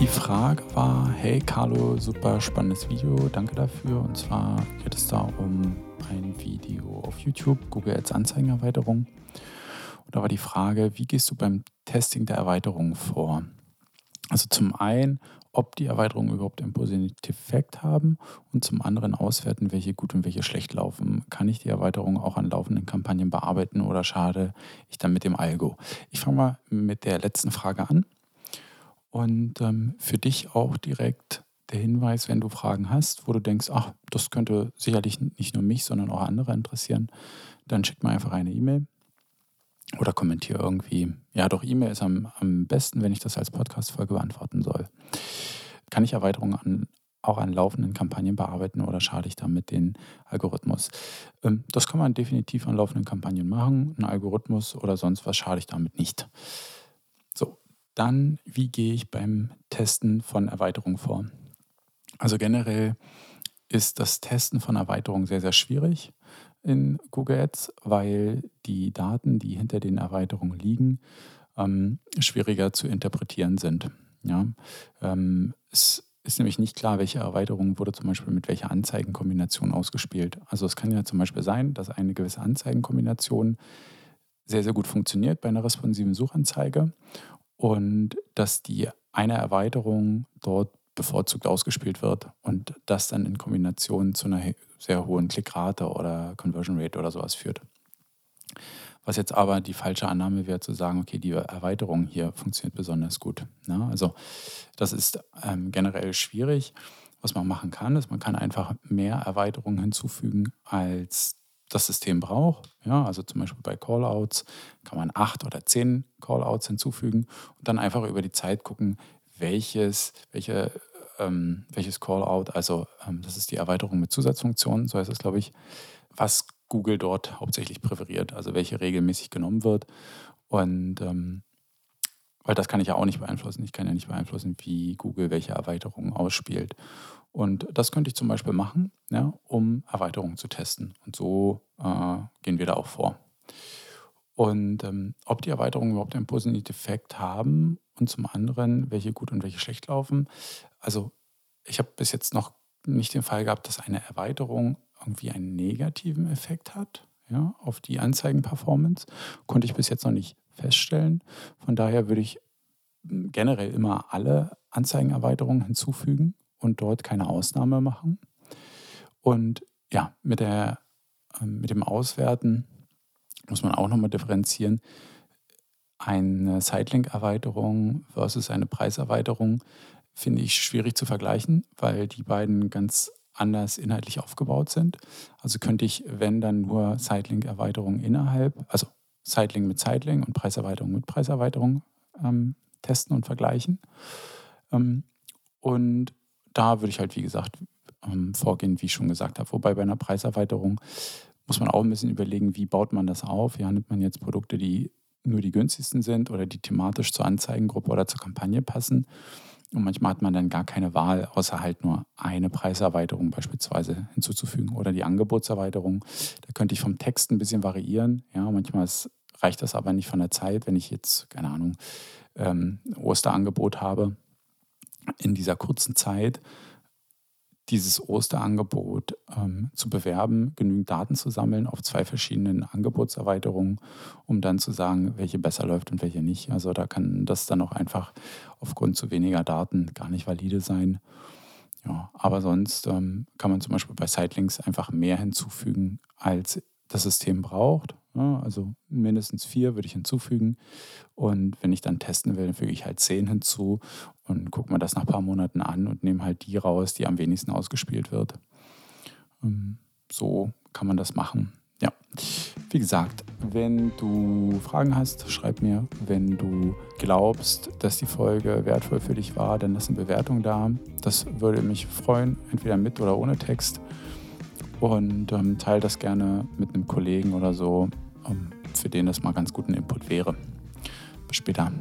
Die Frage war, hey Carlo, super spannendes Video, danke dafür. Und zwar geht es da um ein Video auf YouTube, Google Ads Anzeigenerweiterung. Und da war die Frage, wie gehst du beim Testing der Erweiterung vor? Also zum einen, ob die Erweiterungen überhaupt einen positiven Effekt haben und zum anderen auswerten, welche gut und welche schlecht laufen. Kann ich die Erweiterung auch an laufenden Kampagnen bearbeiten oder schade ich dann mit dem Algo? Ich fange mal mit der letzten Frage an. Und ähm, für dich auch direkt der Hinweis, wenn du Fragen hast, wo du denkst, ach, das könnte sicherlich nicht nur mich, sondern auch andere interessieren, dann schick mir einfach eine E-Mail oder kommentiere irgendwie. Ja, doch E-Mail ist am, am besten, wenn ich das als Podcast-Folge beantworten soll. Kann ich Erweiterungen an, auch an laufenden Kampagnen bearbeiten oder schade ich damit den Algorithmus? Ähm, das kann man definitiv an laufenden Kampagnen machen. Ein Algorithmus oder sonst was schade ich damit nicht. So, dann, wie gehe ich beim Testen von Erweiterungen vor? Also generell ist das Testen von Erweiterungen sehr, sehr schwierig in Google Ads, weil die Daten, die hinter den Erweiterungen liegen, ähm, schwieriger zu interpretieren sind. Ja? Ähm, es ist nämlich nicht klar, welche Erweiterung wurde zum Beispiel mit welcher Anzeigenkombination ausgespielt. Also es kann ja zum Beispiel sein, dass eine gewisse Anzeigenkombination sehr, sehr gut funktioniert bei einer responsiven Suchanzeige und dass die eine Erweiterung dort bevorzugt ausgespielt wird und das dann in Kombination zu einer sehr hohen Klickrate oder Conversion Rate oder sowas führt. Was jetzt aber die falsche Annahme wäre, zu sagen, okay, die Erweiterung hier funktioniert besonders gut. Ne? also das ist ähm, generell schwierig. Was man machen kann, ist, man kann einfach mehr Erweiterungen hinzufügen, als das System braucht. Ja, also zum Beispiel bei Callouts kann man acht oder zehn Callouts hinzufügen und dann einfach über die Zeit gucken, welches, welche ähm, welches Callout, also ähm, das ist die Erweiterung mit Zusatzfunktionen, so heißt es, glaube ich, was Google dort hauptsächlich präferiert, also welche regelmäßig genommen wird. Und ähm, weil das kann ich ja auch nicht beeinflussen. Ich kann ja nicht beeinflussen, wie Google welche Erweiterungen ausspielt. Und das könnte ich zum Beispiel machen, ja, um Erweiterungen zu testen. Und so äh, gehen wir da auch vor. Und ähm, ob die Erweiterungen überhaupt einen positiven Effekt haben und zum anderen, welche gut und welche schlecht laufen. Also ich habe bis jetzt noch nicht den Fall gehabt, dass eine Erweiterung irgendwie einen negativen Effekt hat ja, auf die Anzeigenperformance. Konnte ich bis jetzt noch nicht feststellen. Von daher würde ich hm, generell immer alle Anzeigenerweiterungen hinzufügen und dort keine Ausnahme machen. Und ja, mit, der, ähm, mit dem Auswerten muss man auch nochmal differenzieren eine Sidelink-Erweiterung versus eine Preiserweiterung finde ich schwierig zu vergleichen, weil die beiden ganz anders inhaltlich aufgebaut sind. Also könnte ich, wenn dann nur Sidelink-Erweiterung innerhalb, also Sidelink mit Sidelink und Preiserweiterung mit Preiserweiterung ähm, testen und vergleichen. Ähm, und da würde ich halt, wie gesagt, ähm, vorgehen, wie ich schon gesagt habe. Wobei bei einer Preiserweiterung muss man auch ein bisschen überlegen, wie baut man das auf. Ja, nimmt man jetzt Produkte, die nur die günstigsten sind oder die thematisch zur Anzeigengruppe oder zur Kampagne passen. Und manchmal hat man dann gar keine Wahl, außer halt nur eine Preiserweiterung beispielsweise hinzuzufügen oder die Angebotserweiterung. Da könnte ich vom Text ein bisschen variieren. Ja, manchmal ist, reicht das aber nicht von der Zeit, wenn ich jetzt, keine Ahnung, ähm, Osterangebot habe in dieser kurzen Zeit dieses Osterangebot ähm, zu bewerben, genügend Daten zu sammeln auf zwei verschiedenen Angebotserweiterungen, um dann zu sagen, welche besser läuft und welche nicht. Also da kann das dann auch einfach aufgrund zu weniger Daten gar nicht valide sein. Ja, aber sonst ähm, kann man zum Beispiel bei Sitelinks einfach mehr hinzufügen, als das System braucht. Ja, also mindestens vier würde ich hinzufügen. Und wenn ich dann testen will, dann füge ich halt zehn hinzu und gucke mir das nach ein paar Monaten an und nehme halt die raus, die am wenigsten ausgespielt wird. Ähm, so kann man das machen. Ja, wie gesagt, wenn du Fragen hast, schreib mir. Wenn du glaubst, dass die Folge wertvoll für dich war, dann lass eine Bewertung da. Das würde mich freuen, entweder mit oder ohne Text. Und ähm, teile das gerne mit einem Kollegen oder so, ähm, für den das mal ganz guten Input wäre. Bis später.